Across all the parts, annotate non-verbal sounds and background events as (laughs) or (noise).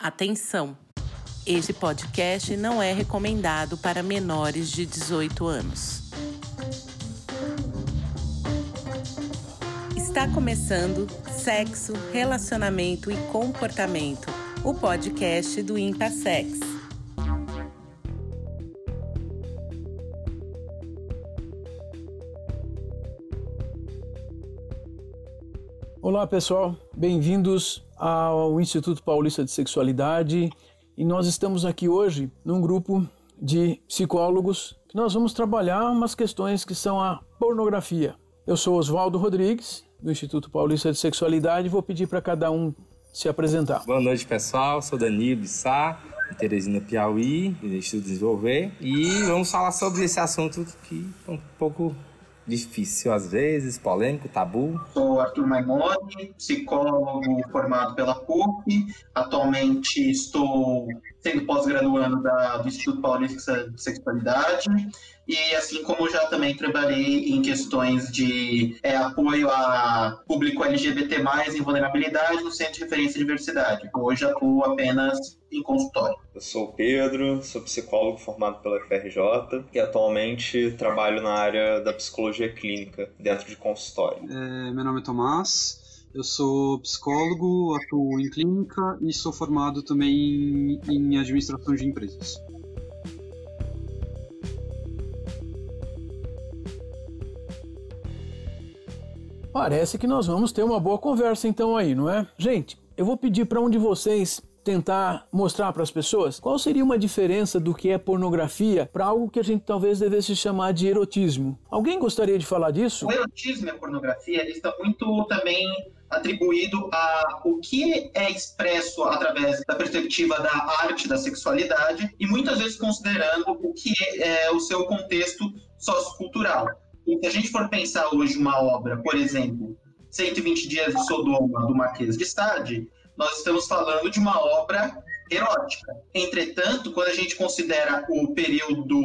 Atenção! Este podcast não é recomendado para menores de 18 anos. Está começando Sexo, Relacionamento e Comportamento, o podcast do Impassex. Olá pessoal, bem-vindos ao Instituto Paulista de Sexualidade. E nós estamos aqui hoje num grupo de psicólogos que nós vamos trabalhar umas questões que são a pornografia. Eu sou Oswaldo Rodrigues, do Instituto Paulista de Sexualidade, e vou pedir para cada um se apresentar. Boa noite pessoal, sou Danilo Bissá, de Teresina Piauí, do Instituto Desenvolver, e vamos falar sobre esse assunto que é um pouco difícil às vezes, polêmico, tabu. Sou Arthur Maimoni, psicólogo formado pela PUC. Atualmente estou sendo pós-graduando do Instituto Paulista de Sexualidade e assim como já também trabalhei em questões de é, apoio a público LGBT+, em vulnerabilidade no Centro de Referência e Diversidade. Hoje atuo apenas em consultório. Eu sou o Pedro, sou psicólogo formado pela FRJ e atualmente trabalho na área da psicologia clínica dentro de consultório. É, meu nome é Tomás, eu sou psicólogo, atuo em clínica e sou formado também em administração de empresas. Parece que nós vamos ter uma boa conversa então aí, não é? Gente, eu vou pedir para um de vocês tentar mostrar para as pessoas qual seria uma diferença do que é pornografia para algo que a gente talvez devesse chamar de erotismo. Alguém gostaria de falar disso? O erotismo e a pornografia eles estão muito também atribuído a o que é expresso através da perspectiva da arte da sexualidade e muitas vezes considerando o que é o seu contexto sociocultural. Se a gente for pensar hoje uma obra, por exemplo, 120 Dias de Sodoma, do Marquês de Sade, nós estamos falando de uma obra erótica. Entretanto, quando a gente considera o período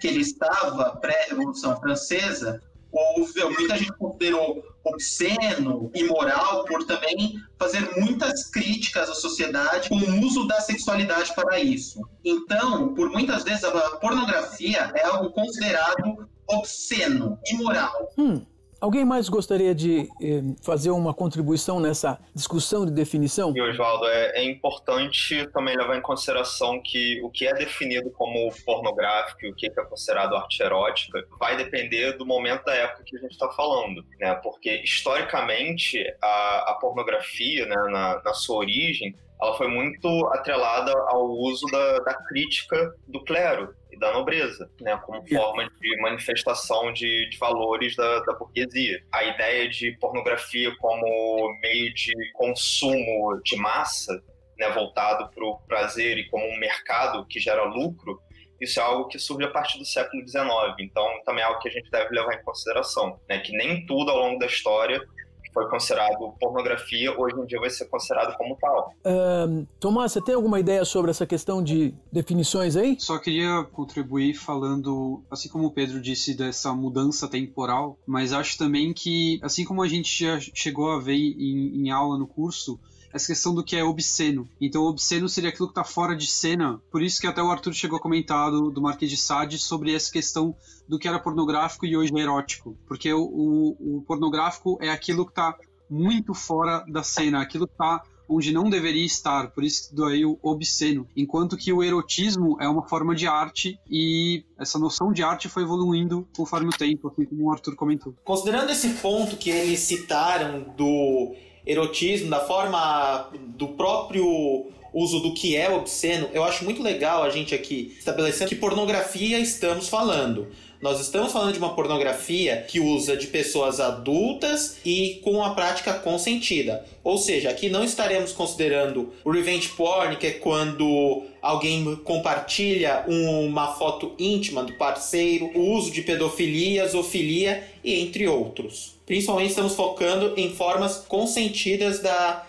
que ele estava, pré-Revolução Francesa, houve, muita gente considerou obsceno, imoral, por também fazer muitas críticas à sociedade com o uso da sexualidade para isso. Então, por muitas vezes, a pornografia é algo considerado obsceno, imoral. Hum. Alguém mais gostaria de eh, fazer uma contribuição nessa discussão de definição? E, Oswaldo, é, é, importante também levar em consideração que o que é definido como pornográfico e o que é considerado arte erótica vai depender do momento da época que a gente está falando, né? Porque, historicamente, a, a pornografia, né, na, na sua origem, ela foi muito atrelada ao uso da, da crítica do clero e da nobreza, né, como forma de manifestação de, de valores da, da, burguesia. A ideia de pornografia como meio de consumo de massa, né, voltado para o prazer e como um mercado que gera lucro, isso é algo que surge a partir do século XIX. Então, também é algo que a gente deve levar em consideração, né, que nem tudo ao longo da história foi considerado pornografia, hoje em dia vai ser considerado como tal. Tomás, você tem alguma ideia sobre essa questão de definições aí? Só queria contribuir falando, assim como o Pedro disse, dessa mudança temporal, mas acho também que, assim como a gente já chegou a ver em, em aula no curso, essa questão do que é obsceno. Então, obsceno seria aquilo que está fora de cena. Por isso que até o Arthur chegou a comentar do, do Marquês de Sade sobre essa questão do que era pornográfico e hoje é erótico. Porque o, o, o pornográfico é aquilo que está muito fora da cena, aquilo que está onde não deveria estar, por isso daí o obsceno. Enquanto que o erotismo é uma forma de arte e essa noção de arte foi evoluindo conforme o tempo, assim como o Arthur comentou. Considerando esse ponto que eles citaram do erotismo, da forma do próprio uso do que é obsceno, eu acho muito legal a gente aqui estabelecendo que pornografia estamos falando. Nós estamos falando de uma pornografia que usa de pessoas adultas e com a prática consentida. Ou seja, aqui não estaremos considerando o revenge porn, que é quando alguém compartilha uma foto íntima do parceiro, o uso de pedofilia, zoofilia e entre outros. Principalmente estamos focando em formas consentidas da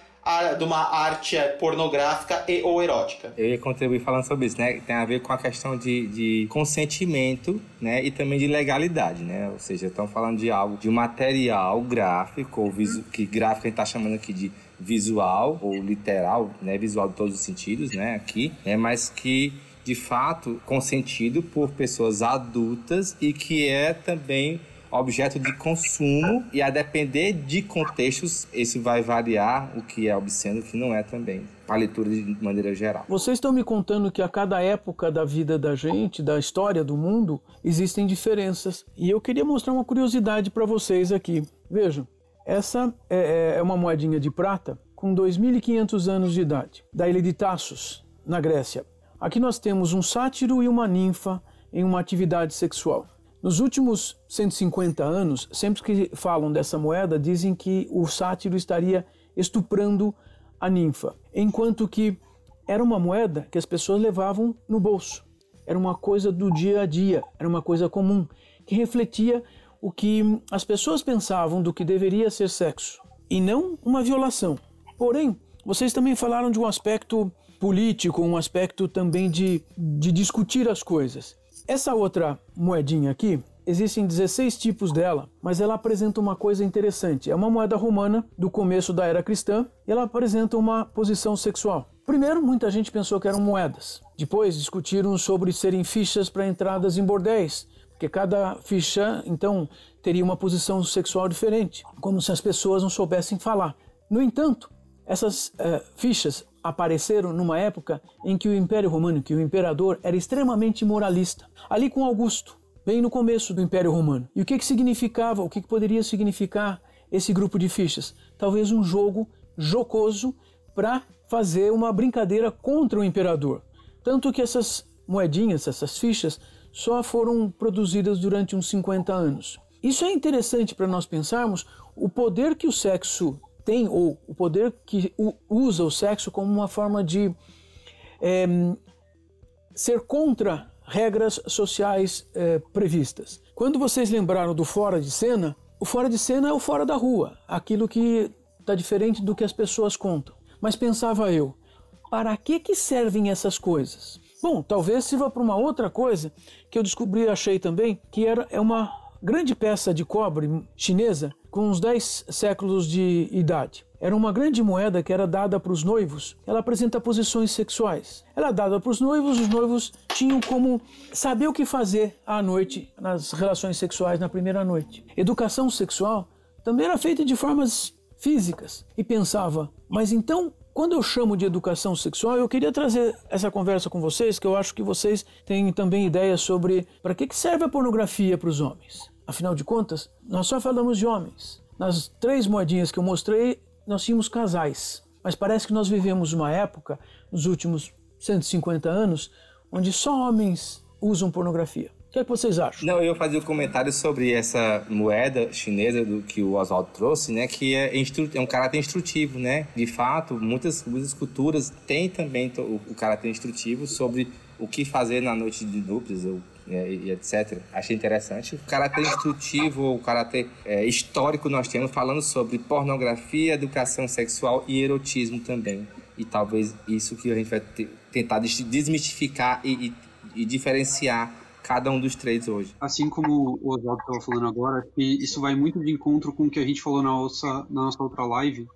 de uma arte pornográfica e ou erótica. Eu ia contribuir falando sobre isso, né? Tem a ver com a questão de, de consentimento, né? E também de legalidade, né? Ou seja, estão falando de algo, de material gráfico, ou visu, que gráfico a gente está chamando aqui de visual ou literal, né? Visual de todos os sentidos, né? Aqui, né? Mas que de fato consentido por pessoas adultas e que é também objeto de consumo e a depender de contextos, isso vai variar o que é obsceno e o que não é também. Para leitura de maneira geral. Vocês estão me contando que a cada época da vida da gente, da história do mundo, existem diferenças. E eu queria mostrar uma curiosidade para vocês aqui. Vejam, essa é, é, é uma moedinha de prata com 2.500 anos de idade, da ilha de Tassos, na Grécia. Aqui nós temos um sátiro e uma ninfa em uma atividade sexual. Nos últimos 150 anos, sempre que falam dessa moeda, dizem que o sátiro estaria estuprando a ninfa, enquanto que era uma moeda que as pessoas levavam no bolso. Era uma coisa do dia a dia, era uma coisa comum, que refletia o que as pessoas pensavam do que deveria ser sexo, e não uma violação. Porém, vocês também falaram de um aspecto político, um aspecto também de, de discutir as coisas. Essa outra moedinha aqui, existem 16 tipos dela, mas ela apresenta uma coisa interessante. É uma moeda romana do começo da era cristã e ela apresenta uma posição sexual. Primeiro, muita gente pensou que eram moedas. Depois, discutiram sobre serem fichas para entradas em bordéis, porque cada ficha, então, teria uma posição sexual diferente, como se as pessoas não soubessem falar. No entanto, essas uh, fichas apareceram numa época em que o Império Romano, que o imperador era extremamente moralista. Ali com Augusto, bem no começo do Império Romano. E o que, que significava, o que, que poderia significar esse grupo de fichas? Talvez um jogo jocoso para fazer uma brincadeira contra o imperador. Tanto que essas moedinhas, essas fichas, só foram produzidas durante uns 50 anos. Isso é interessante para nós pensarmos o poder que o sexo tem, ou o poder que usa o sexo como uma forma de é, ser contra regras sociais é, previstas. Quando vocês lembraram do fora de cena, o fora de cena é o fora da rua, aquilo que está diferente do que as pessoas contam. Mas pensava eu, para que, que servem essas coisas? Bom, talvez sirva para uma outra coisa que eu descobri e achei também, que era, é uma grande peça de cobre chinesa com uns 10 séculos de idade. Era uma grande moeda que era dada para os noivos. Ela apresenta posições sexuais. Ela é dada para os noivos, os noivos tinham como saber o que fazer à noite nas relações sexuais na primeira noite. Educação sexual também era feita de formas físicas. E pensava, mas então quando eu chamo de educação sexual, eu queria trazer essa conversa com vocês, que eu acho que vocês têm também ideias sobre para que serve a pornografia para os homens. Afinal de contas, nós só falamos de homens. Nas três moedinhas que eu mostrei, nós tínhamos casais. Mas parece que nós vivemos uma época, nos últimos 150 anos, onde só homens usam pornografia. O que, é que vocês acham? Não, eu fazia um comentário sobre essa moeda chinesa do que o Oswaldo trouxe, né? Que é, é um caráter instrutivo, né? De fato, muitas, muitas culturas têm também o, o caráter instrutivo sobre o que fazer na noite de núpcias, ou e, etc. Achei interessante. O caráter instrutivo, o caráter é, histórico nós temos falando sobre pornografia, educação sexual e erotismo também. E talvez isso que a gente vai ter, tentar desmistificar e, e, e, diferenciar cada um dos três hoje. Assim como o Oswaldo estava falando agora, que isso vai muito de encontro com o que a gente falou na nossa, na nossa outra live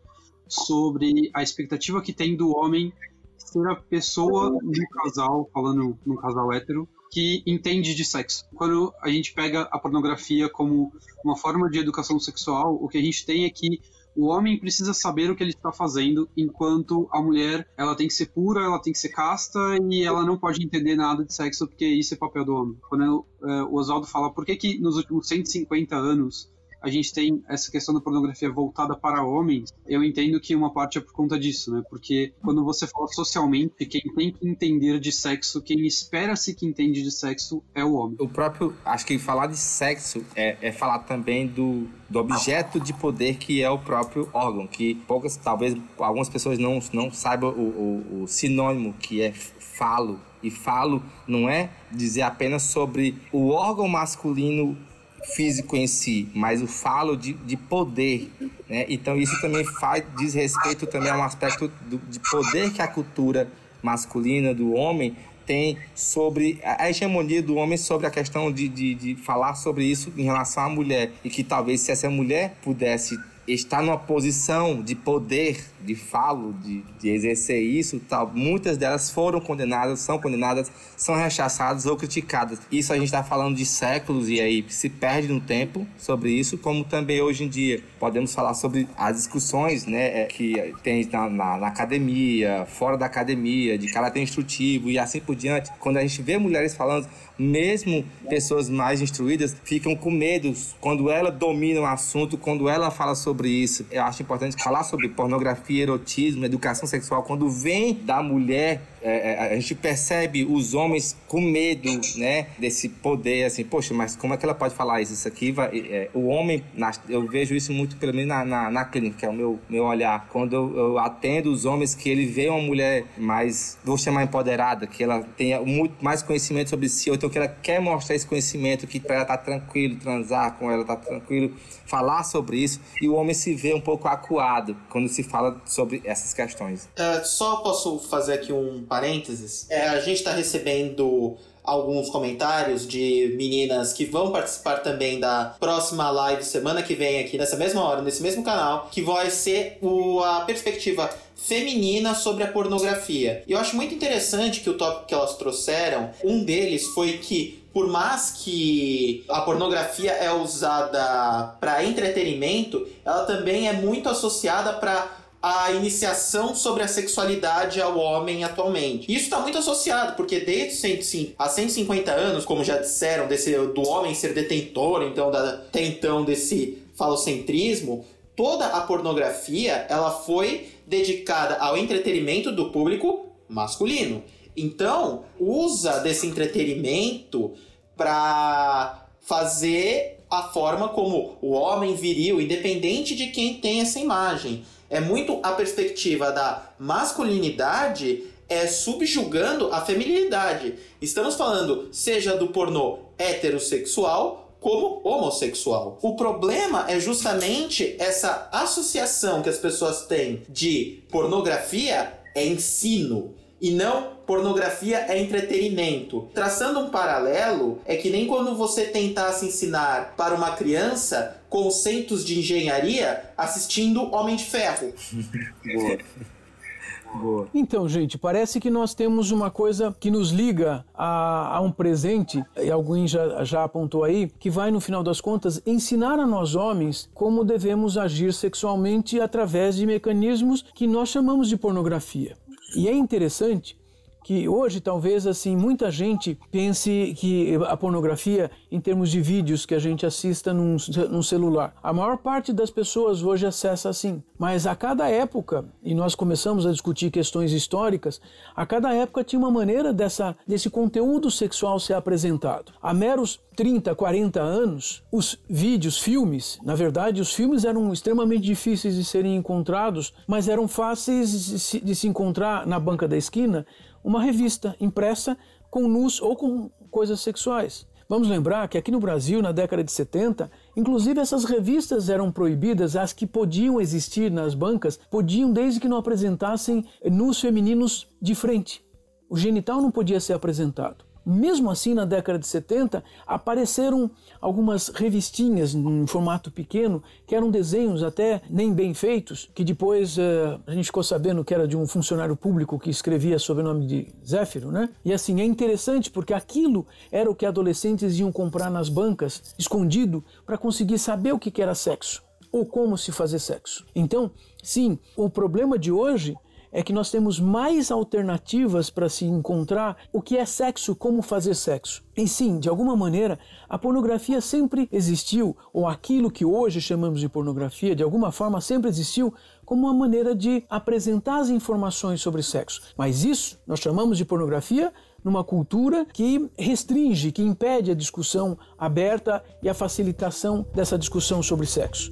sobre a expectativa que tem do homem ser a pessoa no casal, falando num casal hétero, que entende de sexo. Quando a gente pega a pornografia como uma forma de educação sexual, o que a gente tem é que o homem precisa saber o que ele está fazendo, enquanto a mulher ela tem que ser pura, ela tem que ser casta e ela não pode entender nada de sexo porque isso é papel do homem. Quando uh, o Oswaldo fala por que, que nos últimos 150 anos a gente tem essa questão da pornografia voltada para homens, eu entendo que uma parte é por conta disso, né? Porque quando você fala socialmente, quem tem que entender de sexo, quem espera-se que entende de sexo é o homem. O próprio, acho que falar de sexo é, é falar também do, do objeto de poder que é o próprio órgão, que poucas, talvez algumas pessoas não, não saibam o, o, o sinônimo que é falo. E falo não é dizer apenas sobre o órgão masculino físico em si, mas o falo de, de poder. Né? Então isso também faz, diz respeito também a um aspecto do, de poder que a cultura masculina do homem tem sobre a hegemonia do homem sobre a questão de, de, de falar sobre isso em relação à mulher. E que talvez se essa mulher pudesse estar numa posição de poder de falo, de, de exercer isso, tal, muitas delas foram condenadas, são condenadas, são rechaçadas ou criticadas. Isso a gente está falando de séculos e aí se perde no tempo sobre isso, como também hoje em dia podemos falar sobre as discussões né, é, que tem na, na, na academia, fora da academia, de caráter instrutivo e assim por diante. Quando a gente vê mulheres falando, mesmo pessoas mais instruídas ficam com medo quando ela domina o assunto, quando ela fala sobre isso. Eu acho importante falar sobre pornografia pornografia, erotismo, educação sexual, quando vem da mulher, é, é, a gente percebe os homens com medo, né, desse poder, assim, poxa, mas como é que ela pode falar isso? Isso aqui vai... É, o homem, eu vejo isso muito, pelo menos na, na, na clínica, que é o meu, meu olhar. Quando eu, eu, atendo os homens que ele vê uma mulher mais, vou chamar empoderada, que ela tenha muito mais conhecimento sobre si, ou então que ela quer mostrar esse conhecimento, que para ela tá tranquilo, transar com ela tá tranquilo, falar sobre isso, e o homem se vê um pouco acuado quando se fala sobre essas questões. É, só posso fazer aqui um parênteses. É, a gente está recebendo alguns comentários de meninas que vão participar também da próxima live semana que vem aqui nessa mesma hora, nesse mesmo canal, que vai ser o, a perspectiva feminina sobre a pornografia. E eu acho muito interessante que o tópico que elas trouxeram, um deles foi que por mais que a pornografia é usada para entretenimento, ela também é muito associada para a iniciação sobre a sexualidade ao homem atualmente. Isso está muito associado, porque desde 105, há 150 anos, como já disseram, desse, do homem ser detentor, então, da, até então, desse falocentrismo, toda a pornografia ela foi dedicada ao entretenimento do público masculino. Então, usa desse entretenimento para fazer a forma como o homem viril, independente de quem tem essa imagem, é muito a perspectiva da masculinidade é subjugando a feminilidade. Estamos falando seja do pornô heterossexual como homossexual. O problema é justamente essa associação que as pessoas têm de pornografia é ensino e não pornografia é entretenimento. Traçando um paralelo, é que nem quando você tentasse ensinar para uma criança conceitos de engenharia assistindo Homem de Ferro. (laughs) Boa. Boa. Então, gente, parece que nós temos uma coisa que nos liga a, a, um presente, e alguém já, já apontou aí, que vai, no final das contas, ensinar a nós homens como devemos agir sexualmente através de mecanismos que nós chamamos de pornografia. E é interessante que hoje talvez assim muita gente pense que a pornografia em termos de vídeos que a gente assista num, num, celular. A maior parte das pessoas hoje acessa assim, mas a cada época, e nós começamos a discutir questões históricas, a cada época tinha uma maneira dessa, desse conteúdo sexual ser apresentado. Há meros 30, 40 anos, os vídeos, filmes, na verdade, os filmes eram extremamente difíceis de serem encontrados, mas eram fáceis de se, de se encontrar na banca da esquina uma revista impressa com nus ou com coisas sexuais. Vamos lembrar que aqui no Brasil, na década de 70, inclusive essas revistas eram proibidas, as que podiam existir nas bancas, podiam desde que não apresentassem nus femininos de frente. O genital não podia ser apresentado. Mesmo assim, na década de 70, apareceram algumas revistinhas em formato pequeno, que eram desenhos até nem bem feitos, que depois uh, a gente ficou sabendo que era de um funcionário público que escrevia sob o nome de Zéfiro, né? E assim, é interessante porque aquilo era o que adolescentes iam comprar nas bancas, escondido, para conseguir saber o que era sexo ou como se fazer sexo. Então, sim, o problema de hoje é que nós temos mais alternativas para se encontrar o que é sexo, como fazer sexo. E sim, de alguma maneira, a pornografia sempre existiu, ou aquilo que hoje chamamos de pornografia, de alguma forma sempre existiu como uma maneira de apresentar as informações sobre sexo. Mas isso nós chamamos de pornografia numa cultura que restringe, que impede a discussão aberta e a facilitação dessa discussão sobre sexo.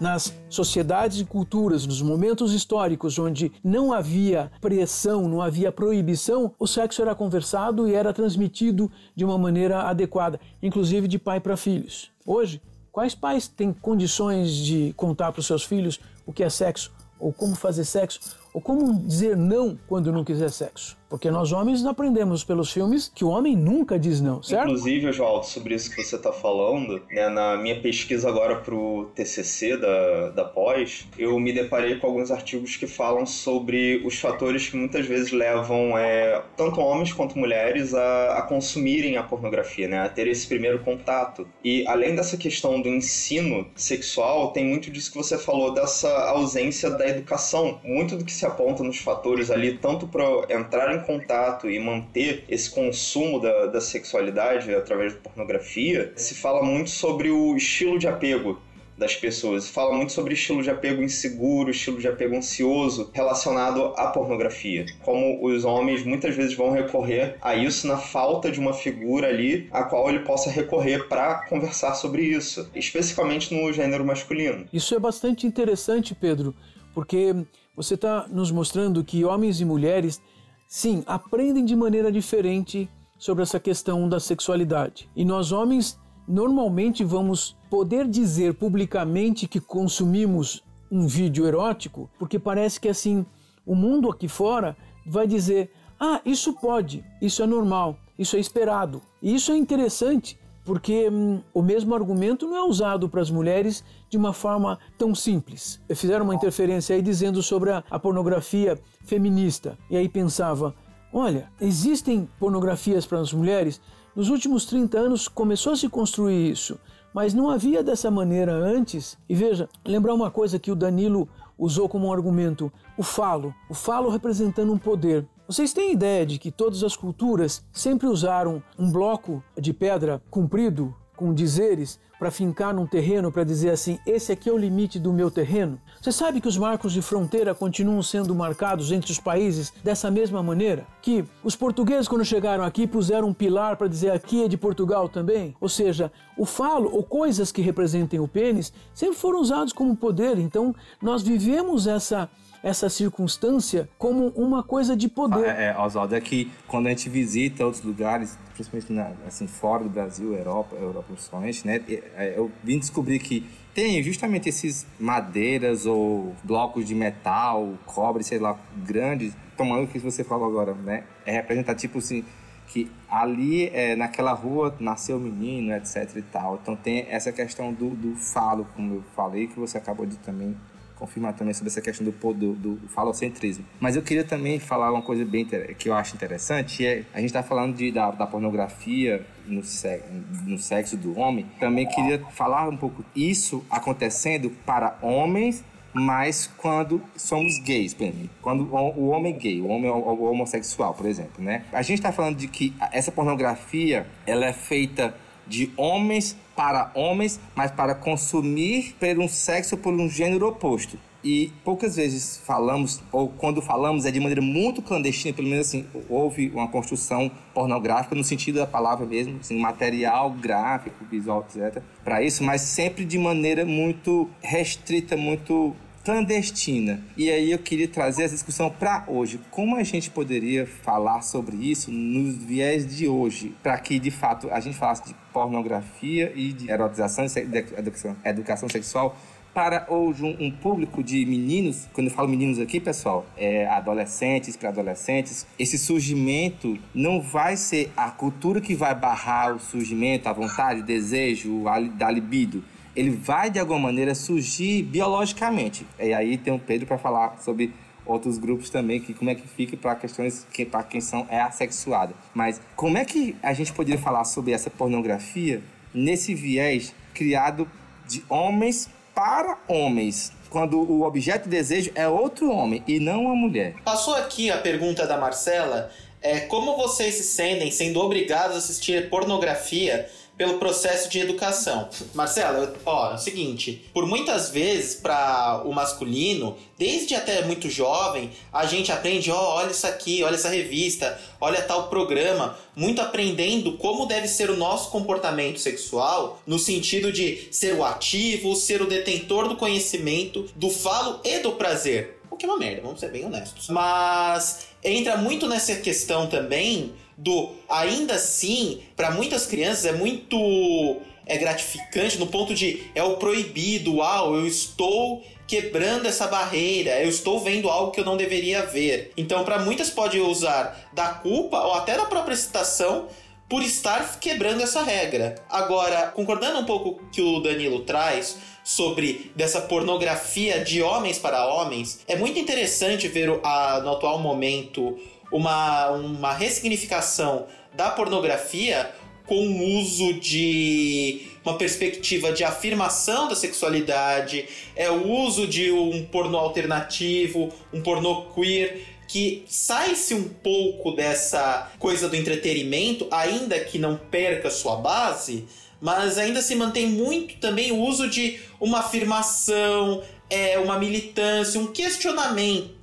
Nas sociedades e culturas, nos momentos históricos onde não havia pressão, não havia proibição, o sexo era conversado e era transmitido de uma maneira adequada, inclusive de pai para filhos. Hoje, quais pais têm condições de contar para os seus filhos o que é sexo, ou como fazer sexo, ou como dizer não quando não quiser sexo? Porque nós homens aprendemos pelos filmes que o homem nunca diz não, certo? Inclusive, João, sobre isso que você está falando, né, na minha pesquisa agora para o TCC da, da pós, eu me deparei com alguns artigos que falam sobre os fatores que muitas vezes levam é, tanto homens quanto mulheres a, a consumirem a pornografia, né, a ter esse primeiro contato. E além dessa questão do ensino sexual, tem muito disso que você falou, dessa ausência da educação. Muito do que se aponta nos fatores ali, tanto para entrar em contato e manter esse consumo da, da sexualidade através da pornografia, se fala muito sobre o estilo de apego das pessoas. Fala muito sobre estilo de apego inseguro, estilo de apego ansioso relacionado à pornografia. Como os homens muitas vezes vão recorrer a isso na falta de uma figura ali a qual ele possa recorrer para conversar sobre isso, especificamente no gênero masculino. Isso é bastante interessante, Pedro, porque você está nos mostrando que homens e mulheres sim, aprendem de maneira diferente sobre essa questão da sexualidade. E nós homens normalmente vamos poder dizer publicamente que consumimos um vídeo erótico, porque parece que assim o mundo aqui fora vai dizer: "Ah, isso pode, isso é normal, isso é esperado". E isso é interessante, porque hum, o mesmo argumento não é usado para as mulheres de uma forma tão simples. Fizeram uma interferência aí dizendo sobre a, a pornografia feminista. E aí pensava, olha, existem pornografias para as mulheres? Nos últimos 30 anos começou a se construir isso, mas não havia dessa maneira antes. E veja, lembrar uma coisa que o Danilo usou como um argumento, o falo, o falo representando um poder. Vocês têm ideia de que todas as culturas sempre usaram um bloco de pedra comprido com dizeres para fincar num terreno para dizer assim: esse aqui é o limite do meu terreno? Você sabe que os marcos de fronteira continuam sendo marcados entre os países dessa mesma maneira? Que os portugueses, quando chegaram aqui, puseram um pilar para dizer aqui é de Portugal também? Ou seja, o falo ou coisas que representem o pênis sempre foram usados como poder. Então, nós vivemos essa essa circunstância como uma coisa de poder. É, é Oswaldo, é que quando a gente visita outros lugares, principalmente na, assim, fora do Brasil, Europa, Europa principalmente, né, é, eu vim descobrir que tem justamente esses madeiras ou blocos de metal, cobre, sei lá, grandes, tomando o que você falou agora, né? É representar tipo assim que ali é, naquela rua nasceu o menino, etc e tal. Então tem essa questão do, do falo, como eu falei, que você acabou de também confirmar também sobre essa questão do, do, do falocentrismo. Mas eu queria também falar uma coisa bem que eu acho interessante, é a gente está falando de, da, da pornografia no, sexo, no sexo do homem, também queria falar um pouco isso acontecendo para homens mas quando somos gays, quando o homem gay, o homem o homossexual, por exemplo, né? A gente está falando de que essa pornografia ela é feita de homens para homens, mas para consumir por um sexo por um gênero oposto. E poucas vezes falamos, ou quando falamos, é de maneira muito clandestina, pelo menos assim, houve uma construção pornográfica no sentido da palavra mesmo, assim, material, gráfico, visual, etc. Para isso, mas sempre de maneira muito restrita, muito clandestina. E aí eu queria trazer essa discussão para hoje. Como a gente poderia falar sobre isso nos viés de hoje, para que de fato a gente falasse de pornografia e de erotização e educação, sexual para hoje um, um, público de meninos, quando eu falo meninos aqui, pessoal, é adolescentes, para adolescentes, esse surgimento não vai ser a cultura que vai barrar o surgimento, a vontade, o desejo, a, da libido ele vai de alguma maneira surgir biologicamente. E aí tem o Pedro para falar sobre outros grupos também, que como é que fica para questões que para quem são é assexuada. Mas como é que a gente poderia falar sobre essa pornografia nesse viés criado de homens para homens? Quando o objeto de desejo é outro homem e não uma mulher. Passou aqui a pergunta da Marcela é como vocês se sentem sendo obrigados a assistir pornografia pelo processo de educação. Marcelo, ó, é o seguinte, por muitas vezes para o masculino, desde até muito jovem, a gente aprende, ó, olha isso aqui, olha essa revista, olha tal programa, muito aprendendo como deve ser o nosso comportamento sexual, no sentido de ser o ativo, ser o detentor do conhecimento, do falo e do prazer. O que é uma merda, vamos ser bem honestos. Mas entra muito nessa questão também do ainda assim, para muitas crianças é muito é gratificante no ponto de é o proibido, uau, eu estou quebrando essa barreira, eu estou vendo algo que eu não deveria ver. Então, para muitas pode usar da culpa ou até da própria excitação por estar quebrando essa regra. Agora, concordando um pouco que o Danilo traz sobre dessa pornografia de homens para homens, é muito interessante ver a, no atual momento uma, uma ressignificação da pornografia com o uso de uma perspectiva de afirmação da sexualidade, é o uso de um pornô alternativo, um pornô queer, que sai-se um pouco dessa coisa do entretenimento, ainda que não perca sua base, mas ainda se mantém muito também o uso de uma afirmação, é, uma militância, um questionamento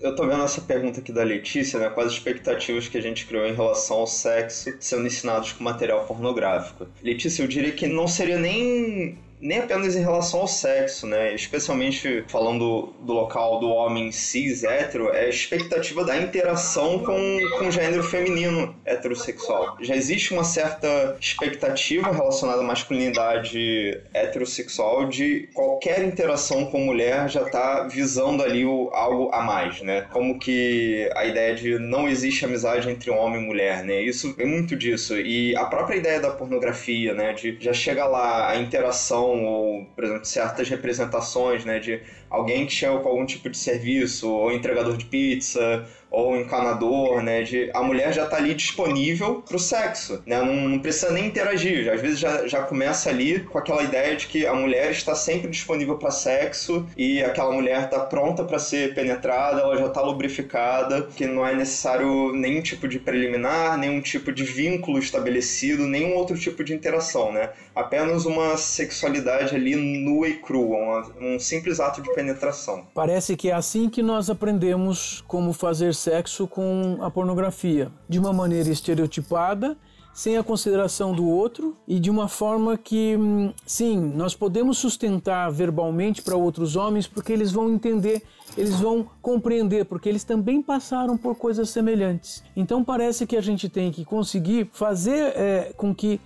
eu tô vendo essa pergunta aqui da Letícia, né? Quais as expectativas que a gente criou em relação ao sexo sendo ensinados com material pornográfico? Letícia, eu diria que não seria nem nem apenas em relação ao sexo, né? Especialmente falando do local do homem cis hétero, é a expectativa da interação com, com o gênero feminino heterossexual. Já existe uma certa expectativa relacionada à masculinidade heterossexual de qualquer interação com mulher já tá visando ali o, algo a mais, né? Como que a ideia de não existe amizade entre homem e mulher, né? Isso é muito disso. E a própria ideia da pornografia, né? De já chega lá a interação ou, por exemplo, certas representações, né, de alguém que chega com algum tipo de serviço, ou entregador de pizza, ou encanador, né? De, a mulher já está ali disponível para o sexo, né? Não, não, precisa nem interagir. Às vezes já, já começa ali com aquela ideia de que a mulher está sempre disponível para sexo e aquela mulher está pronta para ser penetrada, ela já está lubrificada, que não é necessário nenhum tipo de preliminar, nenhum tipo de vínculo estabelecido, nenhum outro tipo de interação, né? Apenas uma sexualidade ali nua e crua, um simples ato de penetração. Parece que é assim que nós aprendemos como fazer sexo com a pornografia, de uma maneira estereotipada, sem a consideração do outro e de uma forma que, hum, sim, nós podemos sustentar verbalmente para outros homens porque eles vão entender, eles vão compreender, porque eles também passaram por coisas semelhantes. Então parece que a gente tem que conseguir fazer é, com que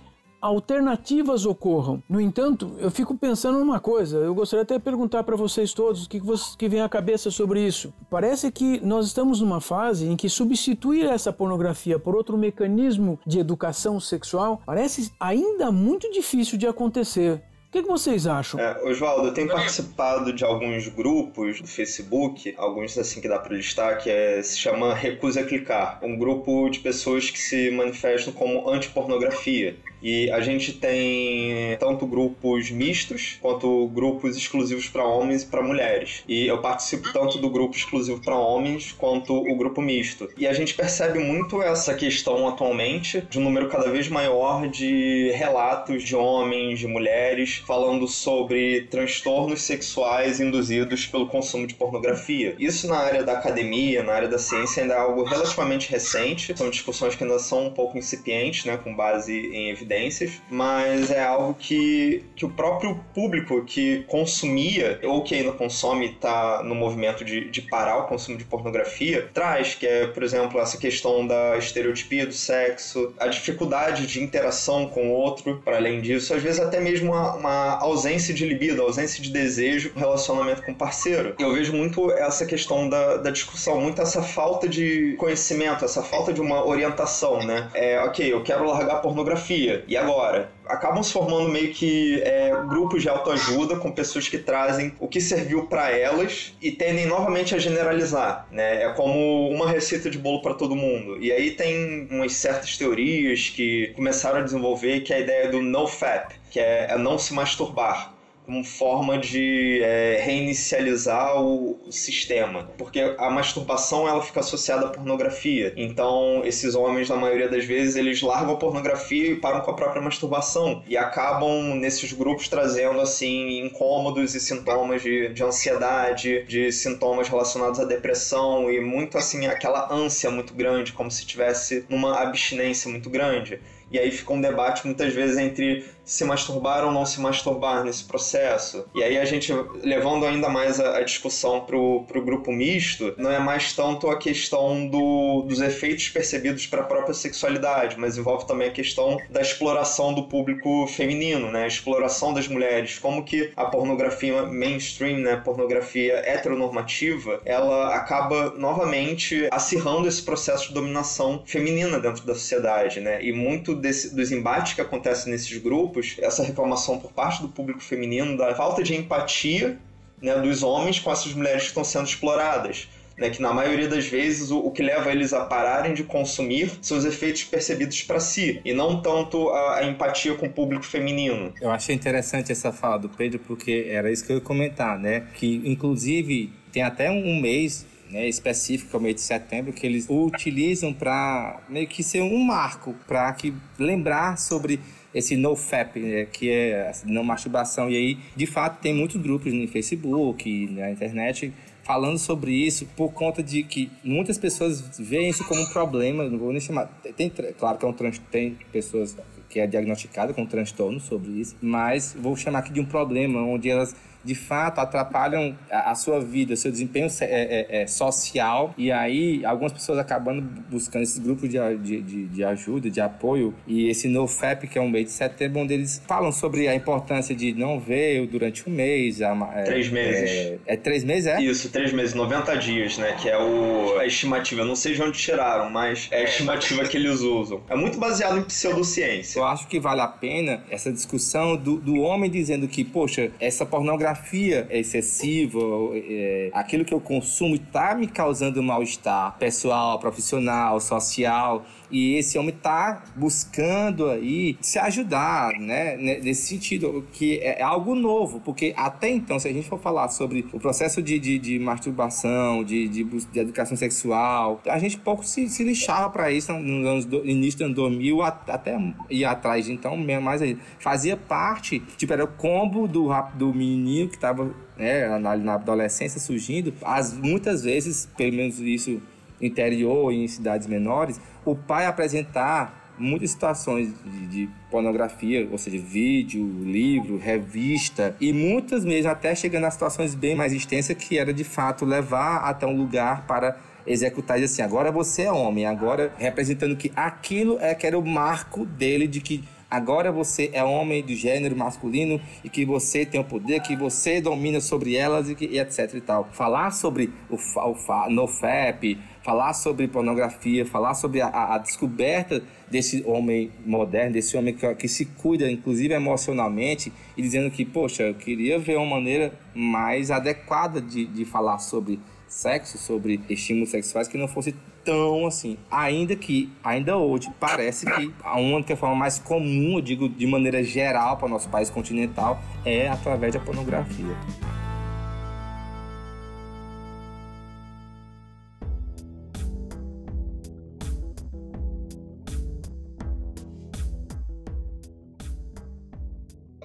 alternativas ocorram. No entanto, eu fico pensando numa coisa, eu gostaria até de perguntar para vocês todos o que, que, que vem à cabeça sobre isso. Parece que nós estamos numa fase em que substituir essa pornografia por outro mecanismo de educação sexual parece ainda muito difícil de acontecer que, que vocês acham? É, Oswaldo, eu tenho participado de alguns grupos do Facebook, alguns assim que dá para listar, que é, se chama Recusa Clicar. Um grupo de pessoas que se manifestam como antipornografia. E a gente tem tanto grupos mistos quanto grupos exclusivos para homens e para mulheres. E eu participo tanto do grupo exclusivo para homens quanto o grupo misto. E a gente percebe muito essa questão atualmente de um número cada vez maior de relatos de homens, de mulheres falando sobre transtornos sexuais induzidos pelo consumo de pornografia. Isso na área da academia, na área da ciência, ainda é algo relativamente recente. São discussões que ainda são um pouco incipientes, né, com base em evidências, mas é algo que, que o próprio público que consumia ou que ainda consome está no movimento de, de parar o consumo de pornografia traz, que é, por exemplo, essa questão da estereotipia do sexo, a dificuldade de interação com o outro, para além disso, às vezes até mesmo uma, uma ausência de libido, ausência de desejo no relacionamento com o parceiro. Eu vejo muito essa questão da, da discussão, muito essa falta de conhecimento, essa falta de uma orientação, né? É, ok, eu quero largar a pornografia, e agora? acabam se formando meio que é, grupos de autoajuda com pessoas que trazem o que serviu para elas e tendem novamente a generalizar, né? É como uma receita de bolo para todo mundo. E aí tem umas certas teorias que começaram a desenvolver que é a ideia do no fap, que é, não se masturbar como forma de é, reinicializar o, o, sistema, porque a masturbação ela fica associada à pornografia. Então, esses homens, na maioria das vezes, eles largam a pornografia e param com a própria masturbação e acabam nesses grupos trazendo assim incômodos e sintomas de, de ansiedade, de sintomas relacionados à depressão e muito assim aquela ânsia muito grande, como se tivesse numa abstinência muito grande. E aí fica um debate muitas vezes entre se masturbar ou não se masturbar nesse processo. E aí a gente, levando ainda mais a, a discussão pro, pro grupo misto, não é mais tanto a questão do, dos efeitos percebidos para a própria sexualidade, mas envolve também a questão da exploração do público feminino, né? A exploração das mulheres, como que a pornografia mainstream, né, pornografia heteronormativa, ela acaba novamente acirrando esse processo de dominação feminina dentro da sociedade, né? E muito desse, dos embates que acontecem nesses grupos essa reclamação por parte do público feminino da falta de empatia né, dos homens com essas mulheres que estão sendo exploradas. Né, que na maioria das vezes o, o, que leva eles a pararem de consumir são os efeitos percebidos para si e não tanto a, a, empatia com o público feminino. Eu achei interessante essa fala do Pedro porque era isso que eu ia comentar, né? Que inclusive tem até um mês né, específico, é o mês de setembro, que eles utilizam para meio que ser um marco para que lembrar sobre esse NoFap, né, que é não masturbação. E aí, de fato, tem muitos grupos no Facebook, na internet, falando sobre isso por conta de que muitas pessoas veem isso como um problema, não vou nem chamar. Tem, claro que é um tem pessoas que é diagnosticada com transtorno sobre isso, mas vou chamar aqui de um problema onde elas de fato atrapalham a, a sua vida, o seu desempenho é, é, é, social. E aí, algumas pessoas acabando buscando esses grupos de, de, de, ajuda, de apoio. E esse NoFap, que é um mês de setembro, onde eles falam sobre a importância de não ver durante um mês. É, três meses. É, é, três meses, é? Isso, três meses, 90 dias, né? Que é o, a estimativa. Eu não sei de onde tiraram, mas é a estimativa que eles usam. É muito baseado em pseudociência. Eu acho que vale a pena essa discussão do, do homem dizendo que, poxa, essa pornografia pornografia é excessiva, é, aquilo que eu consumo está me causando mal-estar pessoal, profissional, social. E esse homem está buscando aí se ajudar, né? Nesse sentido, que é algo novo, porque até então, se a gente for falar sobre o processo de, de, de masturbação, de, de, de, educação sexual, a gente pouco se, se lixava para isso no anos do, início do ano 2000, até ir atrás então, mais aí. Fazia parte, tipo, era o combo do, do menino que estava né, na, na adolescência surgindo, as, muitas vezes, pelo menos isso interior e em cidades menores, o pai apresentar muitas situações de, de, pornografia, ou seja, vídeo, livro, revista, e muitas mesmo até chegando a situações bem mais extensas que era de fato levar até um lugar para executar assim, agora você é homem, agora representando que aquilo é que era o marco dele de que agora você é homem do gênero masculino e que você tem o poder, que você domina sobre elas e, que, e etc e tal. Falar sobre o, o NoFap, falar sobre pornografia, falar sobre a, a, descoberta desse homem moderno, desse homem que, que, se cuida, inclusive emocionalmente, e dizendo que, poxa, eu queria ver uma maneira mais adequada de, de falar sobre sexo, sobre estímulos sexuais que não fosse tão assim. Ainda que, ainda hoje, parece que a única forma mais comum, eu digo de maneira geral para o nosso país continental, é através da pornografia.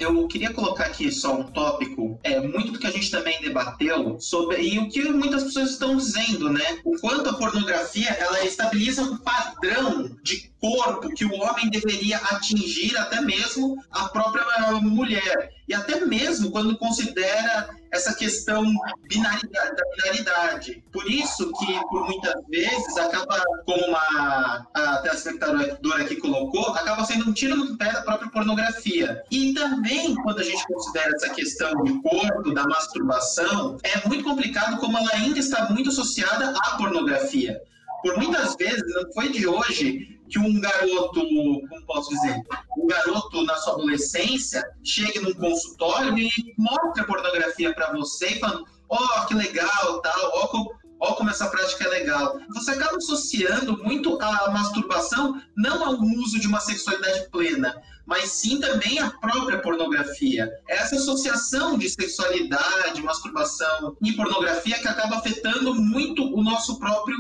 Eu queria colocar aqui só um tópico, é muito do que a gente também debateu sobre e o que muitas pessoas estão dizendo, né? O quanto a pornografia ela estabiliza um padrão de corpo que o homem deveria atingir até mesmo a própria mulher e até mesmo quando considera essa questão binaridade, da binaridade. Por isso que, por muitas vezes, acaba, como uma, a telespectadora aqui colocou, acaba sendo um tiro no pé da própria pornografia. E também, quando a gente considera essa questão de corpo, da masturbação, é muito complicado como ela ainda está muito associada à pornografia. Por muitas vezes, não foi de hoje que um garoto, como posso dizer, um garoto na sua adolescência chegue num consultório e mostre a pornografia para você, falando, ó, oh, que legal, tal, ó, como, ó, como essa prática é legal. Você acaba associando muito a masturbação não ao uso de uma sexualidade plena, mas sim também a própria pornografia. Essa associação de sexualidade, masturbação e pornografia que acaba afetando muito o nosso próprio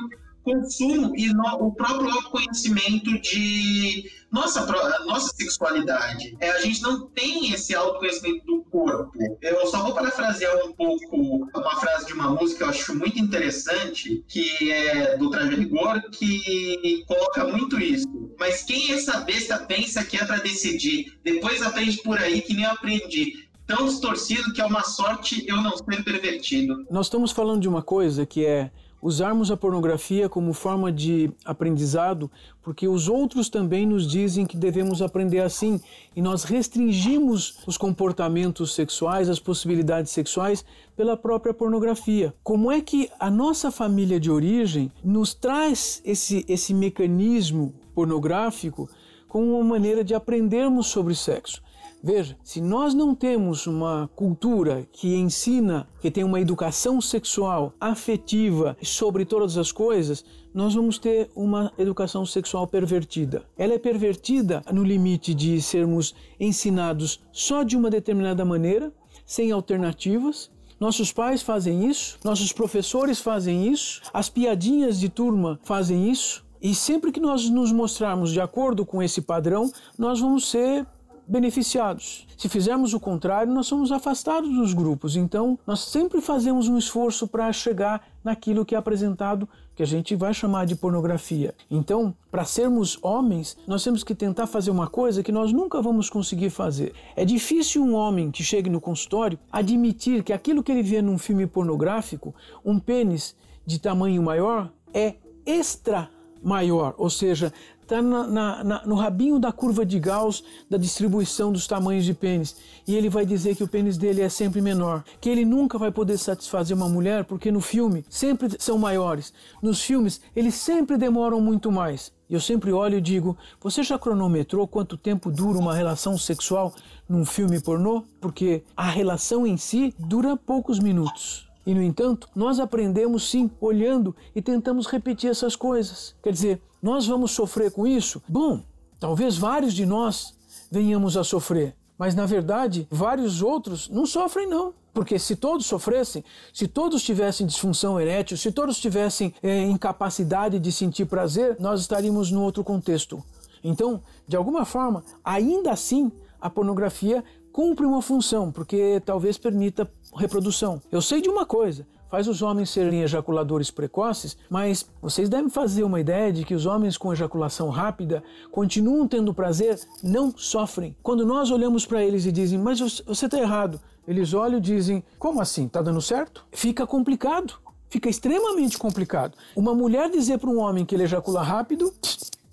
consumo e no, o próprio autoconhecimento de nossa, nossa sexualidade. É, a gente não tem esse autoconhecimento do corpo. Eu só vou parafrasear um pouco uma frase de uma música que eu acho muito interessante, que é do Traje Rigor, que coloca muito isso. Mas quem essa besta pensa que é para decidir? Depois aprende por aí que nem eu aprendi tão distorcido que é uma sorte eu não ser pervertido. Nós estamos falando de uma coisa que é usarmos a pornografia como forma de aprendizado, porque os outros também nos dizem que devemos aprender assim, e nós restringimos os comportamentos sexuais, as possibilidades sexuais pela própria pornografia. Como é que a nossa família de origem nos traz esse esse mecanismo pornográfico como uma maneira de aprendermos sobre sexo? Veja, se nós não temos uma cultura que ensina, que tem uma educação sexual afetiva sobre todas as coisas, nós vamos ter uma educação sexual pervertida. Ela é pervertida no limite de sermos ensinados só de uma determinada maneira, sem alternativas, nossos pais fazem isso, nossos professores fazem isso, as piadinhas de turma fazem isso, e sempre que nós nos mostrarmos de acordo com esse padrão, nós vamos ser beneficiados. Se fizermos o contrário, nós somos afastados dos grupos. Então, nós sempre fazemos um esforço para chegar naquilo que é apresentado, que a gente vai chamar de pornografia. Então, para sermos homens, nós temos que tentar fazer uma coisa que nós nunca vamos conseguir fazer. É difícil um homem que chegue no consultório admitir que aquilo que ele vê num filme pornográfico, um pênis de tamanho maior, é extra maior, ou seja, está no rabinho da curva de Gauss da distribuição dos tamanhos de pênis. E ele vai dizer que o pênis dele é sempre menor, que ele nunca vai poder satisfazer uma mulher porque no filme sempre são maiores. Nos filmes eles sempre demoram muito mais. E eu sempre olho e digo: você já cronometrou quanto tempo dura uma relação sexual num filme pornô? Porque a relação em si dura poucos minutos. E, no entanto, nós aprendemos sim olhando e tentamos repetir essas coisas. Quer dizer, nós vamos sofrer com isso? Bom, talvez vários de nós venhamos a sofrer, mas na verdade, vários outros não sofrem, não. Porque se todos sofressem, se todos tivessem disfunção erétil, se todos tivessem é, incapacidade de sentir prazer, nós estaríamos num outro contexto. Então, de alguma forma, ainda assim, a pornografia cumpre uma função, porque talvez permita reprodução. Eu sei de uma coisa, faz os homens serem ejaculadores precoces, mas vocês devem fazer uma ideia de que os homens com ejaculação rápida continuam tendo prazer, não sofrem. Quando nós olhamos para eles e dizem, mas você está errado, eles olham e dizem, como assim? Está dando certo? Fica complicado. Fica extremamente complicado. Uma mulher dizer para um homem que ele ejacula rápido,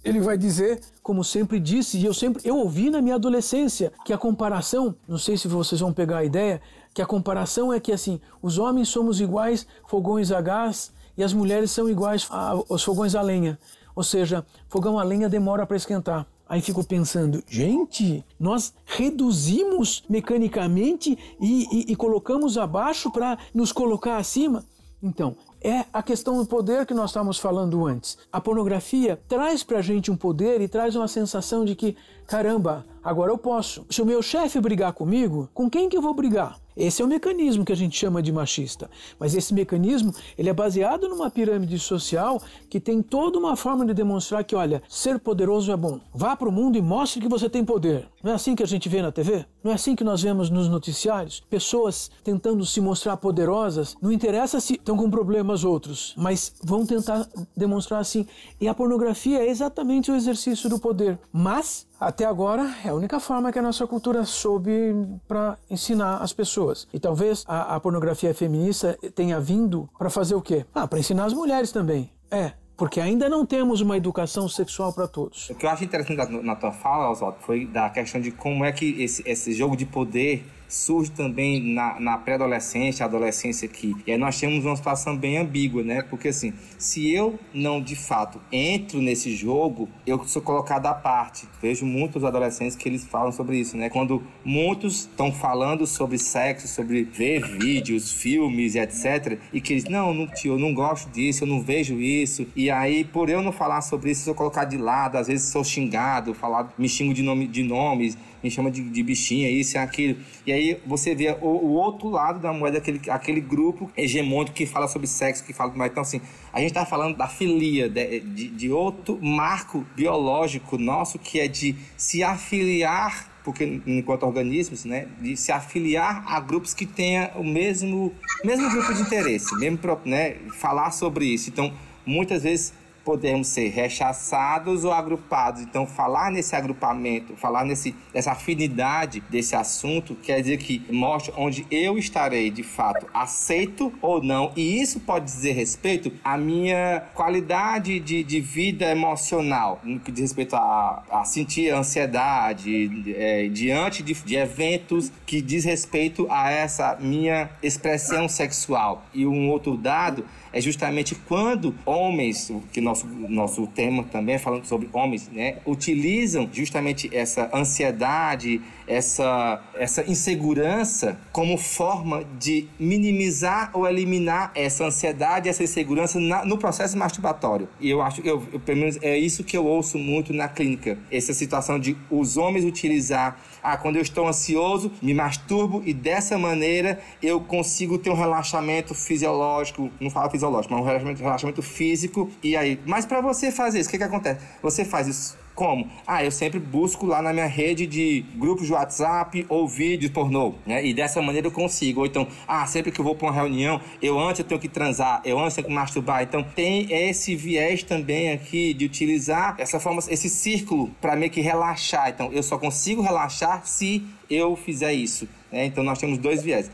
ele vai dizer, como sempre disse, e eu sempre eu ouvi na minha adolescência, que a comparação, não sei se vocês vão pegar a ideia, que a comparação é que assim, os homens somos iguais fogões a gás e as mulheres são iguais aos fogões a lenha. Ou seja, fogão a lenha demora para esquentar. Aí fico pensando, gente, nós reduzimos mecanicamente e, e, e colocamos abaixo para nos colocar acima. Então, é a questão do poder que nós estávamos falando antes. A pornografia traz para a gente um poder e traz uma sensação de que, caramba, agora eu posso. Se o meu chefe brigar comigo, com quem que eu vou brigar? Esse é o mecanismo que a gente chama de machista. Mas esse mecanismo, ele é baseado numa pirâmide social que tem toda uma forma de demonstrar que, olha, ser poderoso é bom. Vá para o mundo e mostre que você tem poder. Não é assim que a gente vê na TV? Não é assim que nós vemos nos noticiários? Pessoas tentando se mostrar poderosas, não interessa se estão com problemas outros, mas vão tentar demonstrar assim. E a pornografia é exatamente o exercício do poder. Mas até agora é a única forma que a nossa cultura soube para ensinar as pessoas. E talvez a, a pornografia feminista tenha vindo para fazer o quê? Ah, para ensinar as mulheres também. É, porque ainda não temos uma educação sexual para todos. O que eu acho interessante na, tua fala, Oswaldo, foi da questão de como é que esse, esse jogo de poder surge também na, na pré-adolescência, adolescência aqui. E aí nós temos uma situação bem ambígua, né? Porque assim, se eu não de fato entro nesse jogo, eu sou colocado à parte. Vejo muitos adolescentes que eles falam sobre isso, né? Quando muitos estão falando sobre sexo, sobre ver vídeos, filmes e etc. E que eles, não, não, tio, eu não gosto disso, eu não vejo isso. E aí, por eu não falar sobre isso, eu sou colocado de lado, às vezes sou xingado, falar, me xingo de, nome, de nomes, me chama de, de bichinha, isso e aquilo. E aí você vê o, o, outro lado da moeda, aquele, aquele grupo hegemônico que fala sobre sexo, que fala mais. Então, assim, a gente está falando da filia, de, de, de outro marco biológico nosso, que é de se afiliar porque enquanto organismos, né, de se afiliar a grupos que tenham o mesmo, mesmo grupo de interesse, mesmo, né, falar sobre isso. Então, muitas vezes podemos ser rechaçados ou agrupados. Então, falar nesse agrupamento, falar nesse, nessa afinidade desse assunto, quer dizer que mostra onde eu estarei de fato aceito ou não. E isso pode dizer respeito à minha qualidade de, de vida emocional, no que diz respeito a, a sentir ansiedade é, diante de, de eventos que diz respeito a essa minha expressão sexual. E um outro dado é justamente quando homens, que nosso, nosso tema também é falando sobre homens, né, utilizam justamente essa ansiedade, essa, essa insegurança como forma de minimizar ou eliminar essa ansiedade, essa insegurança na, no processo masturbatório. E eu acho, eu, eu, pelo menos é isso que eu ouço muito na clínica, essa situação de os homens utilizar ah, quando eu estou ansioso, me masturbo e dessa maneira eu consigo ter um relaxamento fisiológico, não falo fisiológico, mas um relaxamento, relaxamento físico. E aí, mas para você fazer isso, o que, que acontece? Você faz isso como? Ah, eu sempre busco lá na minha rede de grupos de WhatsApp ou vídeos pornô, né? E dessa maneira eu consigo. Ou então, ah, sempre que eu vou para uma reunião, eu antes eu tenho que transar, eu antes tenho que masturbar. Então tem esse viés também aqui de utilizar essa forma, esse círculo para meio que relaxar. Então eu só consigo relaxar se eu fizer isso. Né? Então nós temos dois viés: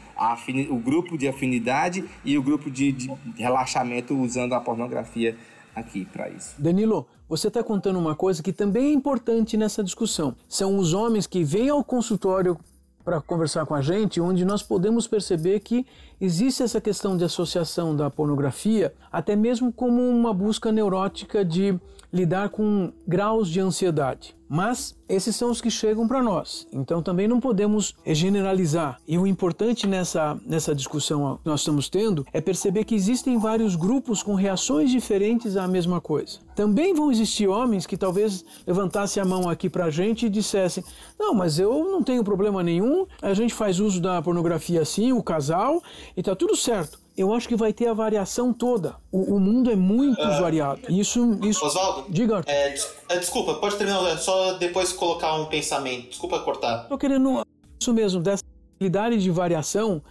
o grupo de afinidade e o grupo de, de relaxamento usando a pornografia aqui para isso. Danilo, você está contando uma coisa que também é importante nessa discussão. São os homens que vêm ao consultório para conversar com a gente, onde nós podemos perceber que existe essa questão de associação da pornografia, até mesmo como uma busca neurótica de lidar com graus de ansiedade. Mas esses são os que chegam para nós. Então também não podemos generalizar. E o importante nessa, nessa discussão que nós estamos tendo é perceber que existem vários grupos com reações diferentes à mesma coisa. Também vão existir homens que talvez levantassem a mão aqui para a gente e dissessem: Não, mas eu não tenho problema nenhum, a gente faz uso da pornografia assim, o casal, e tá tudo certo eu acho que vai ter a variação toda. O, o mundo é muito uh, variado. Isso, isso. Oswaldo? Diga. É, é, desculpa, pode terminar, é só depois colocar um pensamento. Desculpa cortar. Tô querendo isso mesmo, dessa habilidade de variação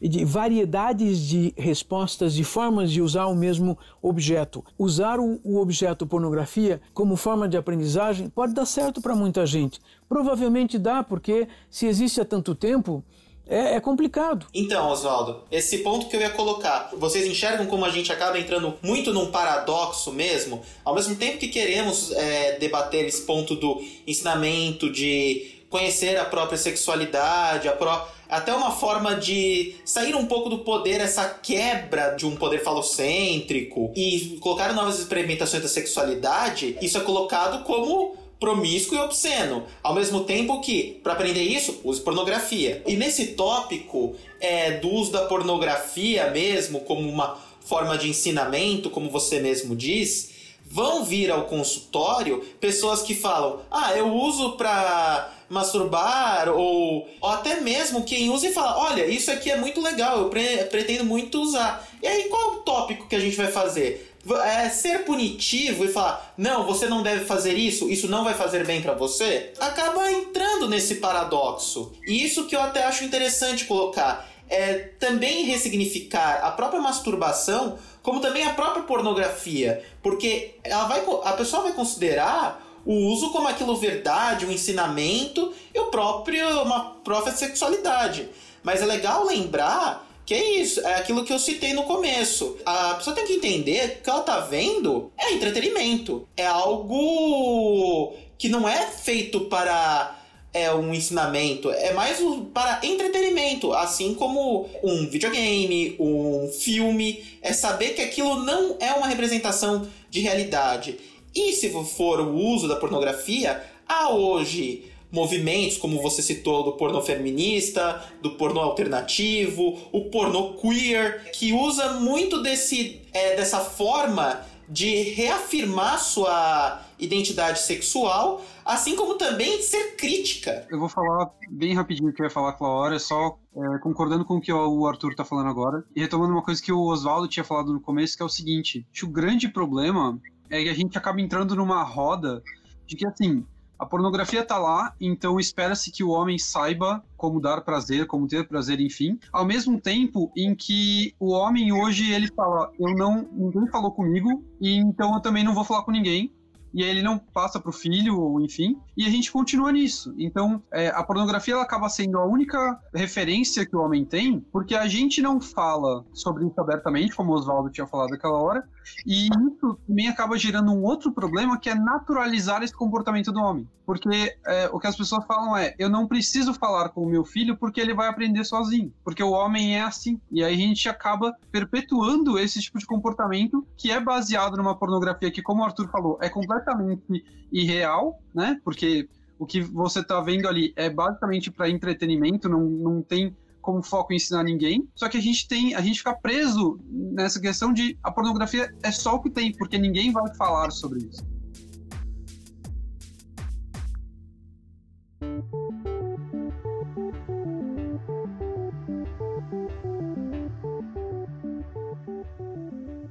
e de variedades de respostas, de formas de usar o mesmo objeto. Usar o, o objeto pornografia como forma de aprendizagem pode dar certo para muita gente. Provavelmente dá, porque se existe há tanto tempo, é, é, complicado. Então, Oswaldo, esse ponto que eu ia colocar, vocês enxergam como a gente acaba entrando muito num paradoxo mesmo? Ao mesmo tempo que queremos é, debater esse ponto do ensinamento, de conhecer a própria sexualidade, a pró até uma forma de sair um pouco do poder, essa quebra de um poder falocêntrico e colocar novas experimentações da sexualidade, isso é colocado como promíscuo e obsceno. Ao mesmo tempo que, para aprender isso, use pornografia. E nesse tópico é, do uso da pornografia mesmo como uma forma de ensinamento, como você mesmo diz, vão vir ao consultório pessoas que falam: "Ah, eu uso para masturbar ou, ou até mesmo quem usa e fala: "Olha, isso aqui é muito legal, eu pre pretendo muito usar". E aí qual é o tópico que a gente vai fazer? É, ser punitivo e falar, não, você não deve fazer isso, isso não vai fazer bem para você, acaba entrando nesse paradoxo. E isso que eu até acho interessante colocar é também ressignificar a própria masturbação, como também a própria pornografia, porque ela vai, a pessoa vai considerar o uso como aquilo verdade, um ensinamento e o próprio uma própria sexualidade. Mas é legal lembrar que é isso, é aquilo que eu citei no começo. A pessoa tem que entender que ela tá vendo é entretenimento. É algo que não é feito para é um ensinamento, é mais para entretenimento, assim como um videogame, um filme, é saber que aquilo não é uma representação de realidade. E se for o uso da pornografia, há hoje movimentos, como você citou, do pornô feminista, do pornô alternativo, o pornô queer, que usa muito desse, é, dessa forma de reafirmar sua identidade sexual, assim como também ser crítica. Eu vou falar bem rapidinho o que eu ia falar aquela hora, só é, concordando com o que o Arthur está falando agora, e retomando uma coisa que o Oswaldo tinha falado no começo, que é o seguinte: o grande problema é que a gente acaba entrando numa roda de que, assim, a pornografia tá lá, então espera-se que o homem saiba como dar prazer, como ter prazer, enfim. Ao mesmo tempo em que o homem hoje ele fala, eu não, ninguém falou comigo, e então eu também não vou falar com ninguém e aí ele não passa para o filho, ou enfim, e a gente continua nisso. Então, é, a pornografia ela acaba sendo a única referência que o homem tem, porque a gente não fala sobre isso abertamente, como o Oswaldo tinha falado naquela hora, e isso também acaba gerando um outro problema que é naturalizar esse comportamento do homem. Porque é, o que as pessoas falam é: eu não preciso falar com o meu filho porque ele vai aprender sozinho. Porque o homem é assim. E aí a gente acaba perpetuando esse tipo de comportamento que é baseado numa pornografia que, como o Arthur falou, é completamente irreal, né? Porque o que você está vendo ali é basicamente para entretenimento, não, não tem como foco em ensinar ninguém. Só que a gente tem, a gente fica preso nessa questão de a pornografia é só o que tem, porque ninguém vai falar sobre isso.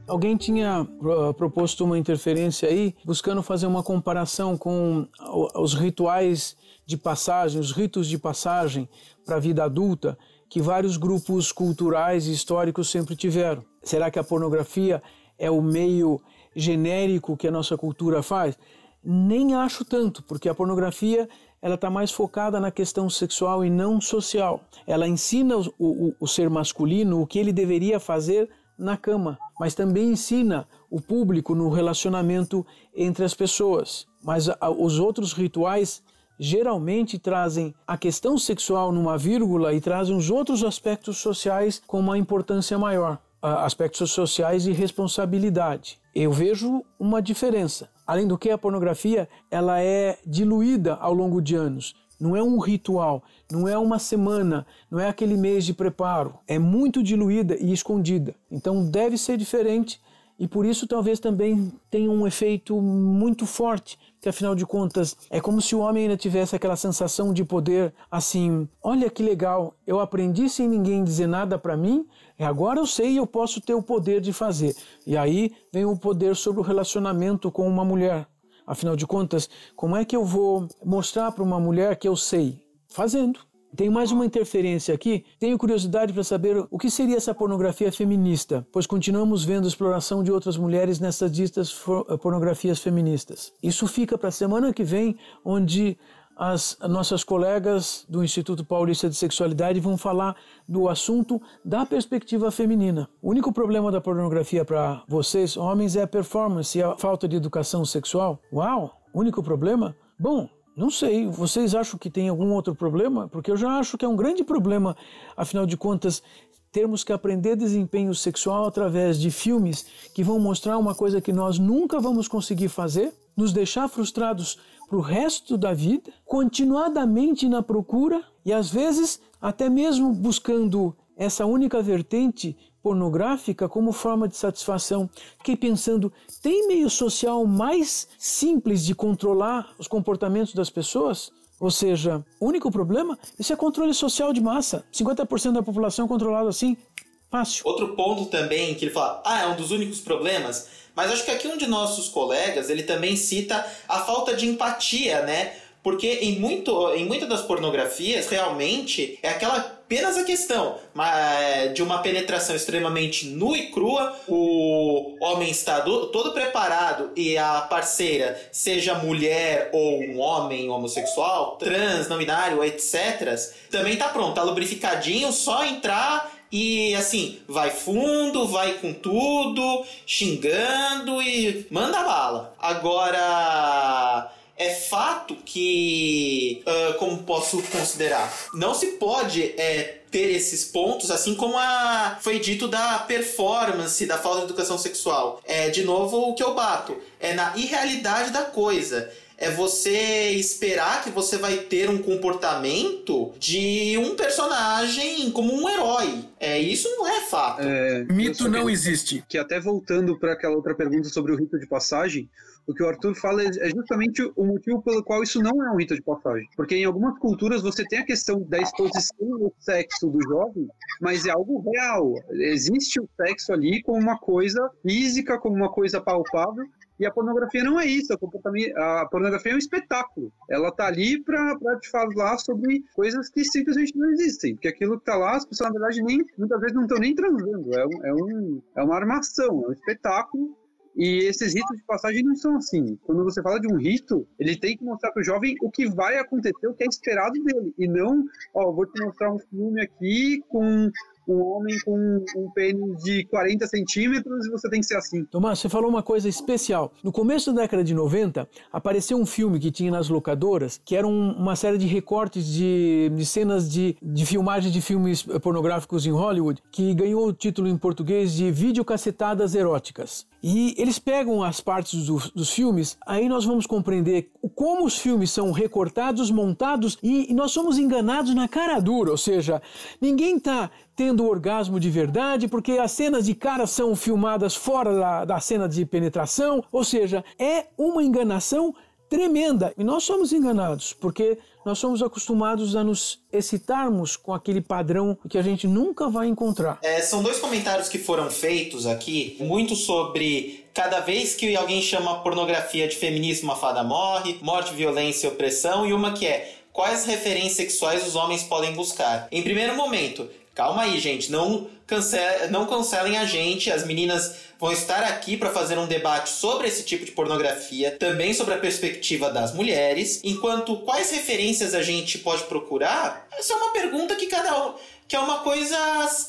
Alguém tinha uh, proposto uma interferência aí, buscando fazer uma comparação com os rituais de passagem, os ritos de passagem para a vida adulta que vários grupos culturais e históricos sempre tiveram. Será que a pornografia é o meio genérico que a nossa cultura faz? Nem acho tanto, porque a pornografia ela está mais focada na questão sexual e não social. Ela ensina o, o, o ser masculino o que ele deveria fazer na cama, mas também ensina o público no relacionamento entre as pessoas. Mas a, os outros rituais geralmente trazem a questão sexual numa vírgula e trazem os outros aspectos sociais com uma importância maior, aspectos sociais e responsabilidade. Eu vejo uma diferença. Além do que a pornografia, ela é diluída ao longo de anos. Não é um ritual, não é uma semana, não é aquele mês de preparo. É muito diluída e escondida. Então deve ser diferente e por isso talvez também tenha um efeito muito forte que afinal de contas é como se o homem ainda tivesse aquela sensação de poder assim, olha que legal, eu aprendi sem ninguém dizer nada para mim, e agora eu sei e eu posso ter o poder de fazer. E aí vem o poder sobre o relacionamento com uma mulher. Afinal de contas, como é que eu vou mostrar para uma mulher que eu sei? Fazendo. Tem mais uma interferência aqui. Tenho curiosidade para saber o que seria essa pornografia feminista, pois continuamos vendo exploração de outras mulheres nessas ditas eh, pornografias feministas. Isso fica para a semana que vem, onde as nossas colegas do Instituto Paulista de Sexualidade vão falar do assunto da perspectiva feminina. O único problema da pornografia para vocês, homens, é a performance e a falta de educação sexual. Uau! Único problema? Bom, não sei, vocês acham que tem algum outro problema? Porque eu já acho que é um grande problema, afinal de contas, termos que aprender desempenho sexual através de filmes que vão mostrar uma coisa que nós nunca vamos conseguir fazer, nos deixar frustrados para o resto da vida, continuadamente na procura e às vezes até mesmo buscando essa única vertente pornográfica como forma de satisfação. Fiquei pensando, tem meio social mais simples de controlar os comportamentos das pessoas? Ou seja, o único problema, isso é controle social de massa. 50% da população controlada assim, fácil. Outro ponto também que ele fala, ah, é um dos únicos problemas, mas acho que aqui um de nossos colegas, ele também cita a falta de empatia, né? Porque em, muito, em muitas das pornografias, realmente, é aquela apenas a questão é, de uma penetração extremamente nua e crua, o homem está do, todo preparado e a parceira, seja mulher ou um homem homossexual, trans, não binário, etc., também está pronto, tá lubrificadinho, só entrar e assim, vai fundo, vai com tudo, xingando e manda bala. Agora É fato que, uh, como posso considerar, não se pode é, ter esses pontos, assim como a, foi dito da performance, da falta de educação sexual. É, de novo, o que eu bato. É na irrealidade da coisa é você esperar que você vai ter um comportamento de um personagem como um herói. É, isso não é fato. É, Mito não existe. Que até voltando para aquela outra pergunta sobre o rito de passagem, o que o Arthur fala é, é justamente o motivo pelo qual isso não é um rito de passagem. Porque em algumas culturas você tem a questão da exposição ao sexo do jovem, mas é algo real. Existe o sexo ali como uma coisa física, como uma coisa palpável, e a pornografia não é isso, a pornografia é um espetáculo. Ela tá ali para te falar sobre coisas que simplesmente não existem. Porque aquilo que tá lá, as pessoas, na verdade, nem, muitas vezes não estão nem transando. É, um, é, um, é uma armação, é um espetáculo e esses ritos de passagem não são assim. Quando você fala de um rito, ele tem que mostrar para o jovem o que vai acontecer, o que é esperado dele. E não, ó, vou te mostrar um filme aqui com um homem com um pênis de 40 centímetros e você tem que ser assim. Tomás, você falou uma coisa especial. No começo da década de 90, apareceu um filme que tinha nas locadoras, que era um, uma série de recortes de, de cenas de, de filmagem de filmes pornográficos em Hollywood, que ganhou o título em português de Videocacetadas Eróticas. E eles pegam as partes do, dos filmes, aí nós vamos compreender como os filmes são recortados, montados e, e nós somos enganados na cara dura, ou seja, ninguém está tendo orgasmo de verdade, porque as cenas de cara são filmadas fora da, da cena de penetração, ou seja, é uma enganação tremenda. E nós somos enganados, porque nós somos acostumados a nos excitarmos com aquele padrão que a gente nunca vai encontrar. É, são dois comentários que foram feitos aqui, muito sobre cada vez que alguém chama pornografia de feminismo, a fada morre, morte, violência e opressão, e uma que é quais referências sexuais os homens podem buscar. Em primeiro momento, Calma aí, gente. Não, cancel, não cancelem a gente. As meninas vão estar aqui para fazer um debate sobre esse tipo de pornografia, também sobre a perspectiva das mulheres. Enquanto quais referências a gente pode procurar? Essa é uma pergunta que cada um que é uma coisa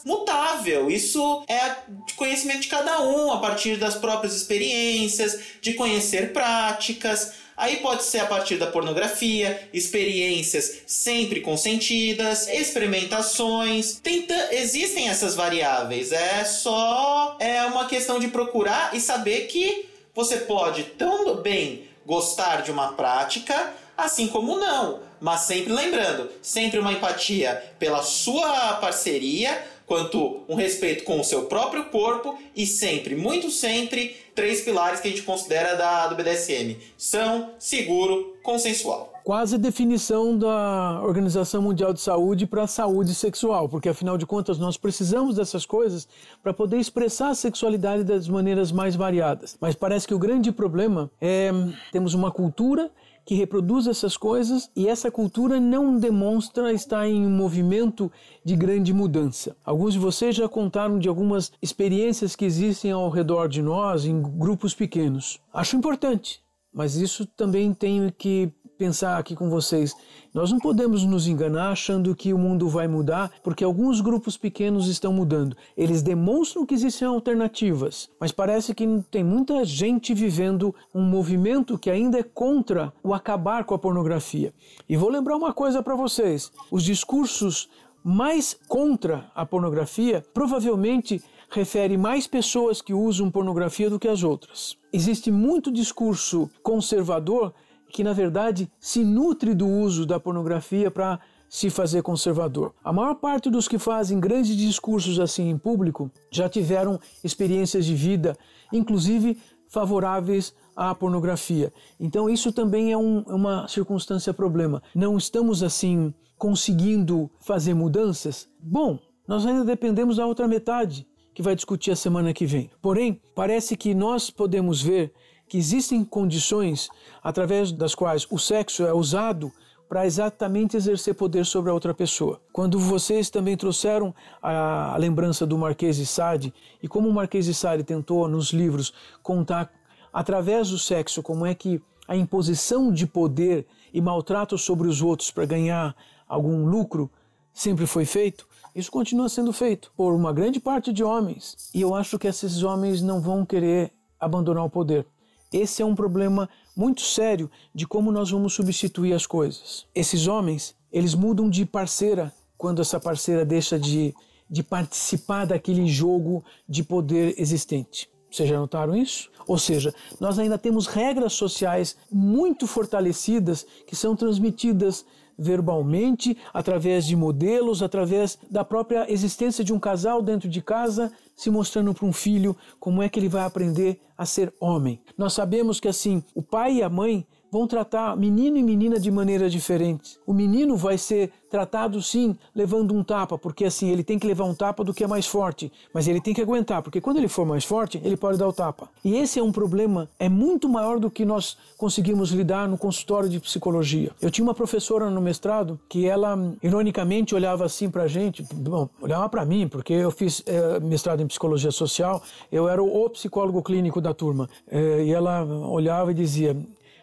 mutável. Isso é de conhecimento de cada um, a partir das próprias experiências, de conhecer práticas. Aí pode ser a partir da pornografia, experiências sempre consentidas, experimentações. Tenta... Existem essas variáveis. É só é uma questão de procurar e saber que você pode tão bem gostar de uma prática, assim como não. Mas sempre lembrando, sempre uma empatia pela sua parceria, quanto um respeito com o seu próprio corpo e sempre, muito sempre, três pilares que a gente considera da, do BDSM: são, seguro, consensual. Quase definição da Organização Mundial de Saúde para a saúde sexual, porque afinal de contas nós precisamos dessas coisas para poder expressar a sexualidade das maneiras mais variadas. Mas parece que o grande problema é temos uma cultura que reproduz essas coisas e essa cultura não demonstra estar em um movimento de grande mudança. Alguns de vocês já contaram de algumas experiências que existem ao redor de nós em grupos pequenos. Acho importante, mas isso também tem que pensar aqui com vocês. Nós não podemos nos enganar achando que o mundo vai mudar porque alguns grupos pequenos estão mudando. Eles demonstram que existem alternativas, mas parece que tem muita gente vivendo um movimento que ainda é contra o acabar com a pornografia. E vou lembrar uma coisa para vocês: os discursos mais contra a pornografia provavelmente refere mais pessoas que usam pornografia do que as outras. Existe muito discurso conservador que na verdade se nutre do uso da pornografia para se fazer conservador. A maior parte dos que fazem grandes discursos assim em público já tiveram experiências de vida, inclusive favoráveis à pornografia. Então isso também é um, é uma circunstância problema. Não estamos assim conseguindo fazer mudanças? Bom, nós ainda dependemos da outra metade que vai discutir a semana que vem. Porém, parece que nós podemos ver que existem condições através das quais o sexo é usado para exatamente exercer poder sobre a outra pessoa. Quando vocês também trouxeram a, lembrança do Marquês de Sade e como o Marquês de Sade tentou nos livros contar através do sexo como é que a imposição de poder e maltrato sobre os outros para ganhar algum lucro sempre foi feito, isso continua sendo feito por uma grande parte de homens. E eu acho que esses homens não vão querer abandonar o poder. Esse é um problema muito sério de como nós vamos substituir as coisas. Esses homens, eles mudam de parceira quando essa parceira deixa de, de participar daquele jogo de poder existente. Vocês já notaram isso? Ou seja, nós ainda temos regras sociais muito fortalecidas que são transmitidas verbalmente, através de modelos, através da própria existência de um casal dentro de casa, se mostrando para um filho como é que ele vai aprender a ser homem. Nós sabemos que assim, o pai e a mãe vão tratar menino e menina de maneira diferente. O menino vai ser tratado sim levando um tapa, porque assim ele tem que levar um tapa do que é mais forte, mas ele tem que aguentar, porque quando ele for mais forte, ele pode dar o tapa. E esse é um problema é muito maior do que nós conseguimos lidar no consultório de psicologia. Eu tinha uma professora no mestrado que ela ironicamente olhava assim pra gente, bom, olhava para mim, porque eu fiz é, mestrado em psicologia social, eu era o psicólogo clínico da turma, é, e ela olhava e dizia: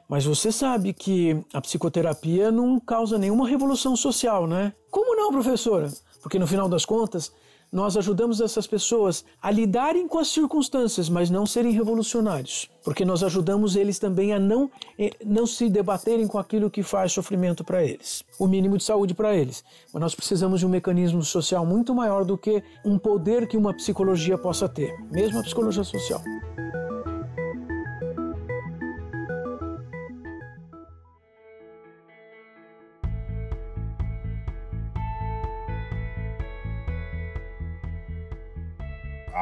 mas você sabe que a psicoterapia não causa nenhuma revolução social, né? Como não, professora? Porque no final das contas, nós ajudamos essas pessoas a lidarem com as circunstâncias, mas não serem revolucionários. Porque nós ajudamos eles também a não, eh, não se debaterem com aquilo que faz sofrimento para eles, o mínimo de saúde para eles. Mas nós precisamos de um mecanismo social muito maior do que um poder que uma psicologia possa ter, mesmo a psicologia social.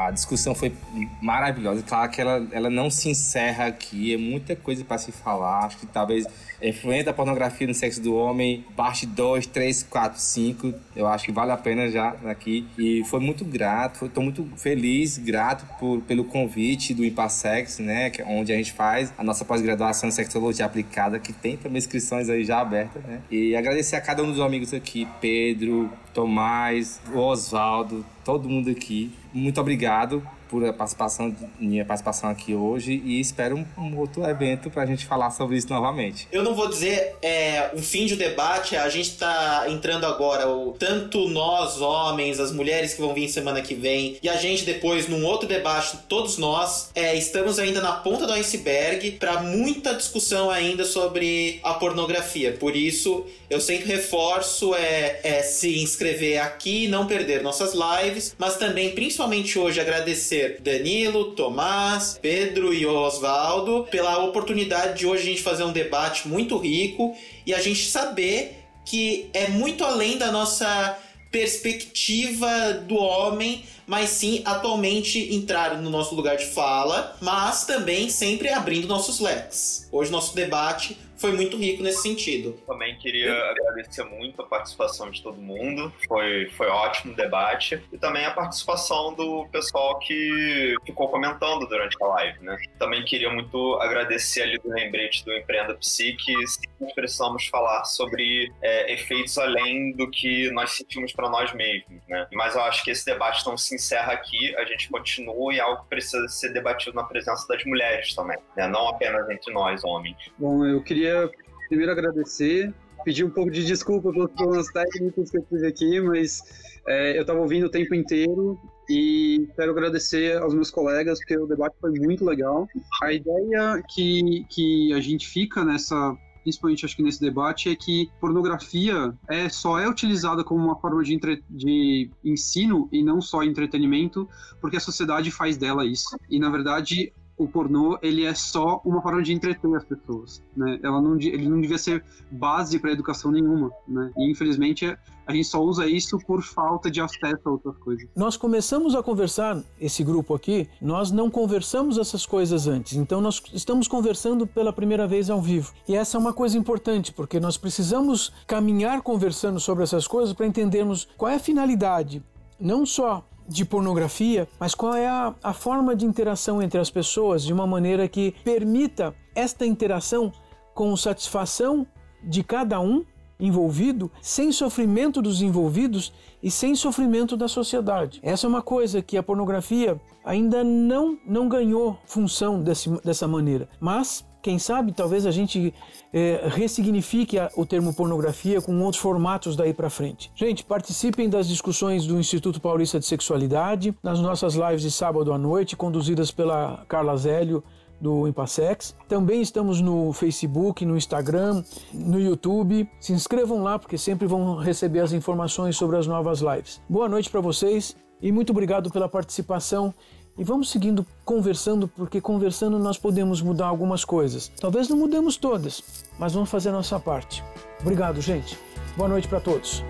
A discussão foi maravilhosa. Claro que ela, ela não se encerra aqui, é muita coisa para se falar. Acho que talvez a influência da pornografia no sexo do homem, parte 2, 3, 4, 5, eu acho que vale a pena já aqui. E foi muito grato, estou muito feliz, grato por, pelo convite do Impassex, né, que é onde a gente faz a nossa pós-graduação em sexologia aplicada, que tem também inscrições aí já abertas, né? E agradecer a cada um dos amigos aqui, Pedro, Tomás, Oswaldo, todo mundo aqui. Muito obrigado por a participação, minha participação aqui hoje e espero um, um outro evento para a gente falar sobre isso novamente. Eu não vou dizer é, um fim de debate, a gente está entrando agora, o, tanto nós, homens, as mulheres que vão vir semana que vem, e a gente depois num outro debate, todos nós, é, estamos ainda na ponta do iceberg para muita discussão ainda sobre a pornografia. Por isso, eu sempre reforço é, é se inscrever aqui, não perder nossas lives, mas também, principalmente hoje, agradecer agradecer Danilo, Tomás, Pedro e Oswaldo pela oportunidade de hoje a gente fazer um debate muito rico e a gente saber que é muito além da nossa perspectiva do homem, mas sim atualmente entrar no nosso lugar de fala, mas também sempre abrindo nossos leques. Hoje nosso debate foi muito rico nesse sentido. Também queria agradecer muito a participação de todo mundo, foi, foi ótimo o debate, e também a participação do pessoal que ficou comentando durante a live, né? Também queria muito agradecer ali do lembrete do Empreenda Psi, que nós precisamos falar sobre é, efeitos além do que nós sentimos para nós mesmos, né? Mas eu acho que esse debate não se encerra aqui, a gente continua e é algo que precisa ser debatido na presença das mulheres também, né? Não apenas entre nós, homens. Bom, eu queria primeiro agradecer, pedir um pouco de desculpa pelos problemas técnicos que eu tive aqui, mas é, eu estava ouvindo o tempo inteiro e quero agradecer aos meus colegas, porque o debate foi muito legal. A ideia que, que a gente fica nessa principalmente acho que nesse debate, é que pornografia é, só é utilizada como uma forma de, entre, de ensino e não só entretenimento, porque a sociedade faz dela isso. E na verdade, o pornô ele é só uma forma de entreter as pessoas, né? Ela não, ele não devia ser base para educação nenhuma, né? E infelizmente a gente só usa isso por falta de acesso a outras coisas. Nós começamos a conversar esse grupo aqui, nós não conversamos essas coisas antes, então nós estamos conversando pela primeira vez ao vivo. E essa é uma coisa importante, porque nós precisamos caminhar conversando sobre essas coisas para entendermos qual é a finalidade, não só de pornografia, mas qual é a, a forma de interação entre as pessoas de uma maneira que permita esta interação com satisfação de cada um envolvido, sem sofrimento dos envolvidos e sem sofrimento da sociedade. Essa é uma coisa que a pornografia ainda não, não ganhou função desse, dessa maneira, mas quem sabe talvez a gente é, ressignifique a, o termo pornografia com outros formatos daí para frente. Gente, participem das discussões do Instituto Paulista de Sexualidade, nas nossas lives de sábado à noite, conduzidas pela Carla Zélio, do Impassex. Também estamos no Facebook, no Instagram, no YouTube. Se inscrevam lá porque sempre vão receber as informações sobre as novas lives. Boa noite para vocês e muito obrigado pela participação. E vamos seguindo conversando, porque conversando nós podemos mudar algumas coisas. Talvez não mudemos todas, mas vamos fazer a nossa parte. Obrigado, gente. Boa noite para todos.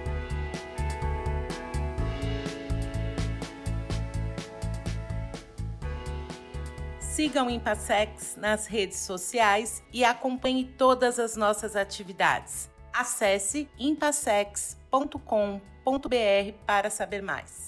Siga o Impassex nas redes sociais e acompanhe todas as nossas atividades. Acesse impassex.com.br para saber mais.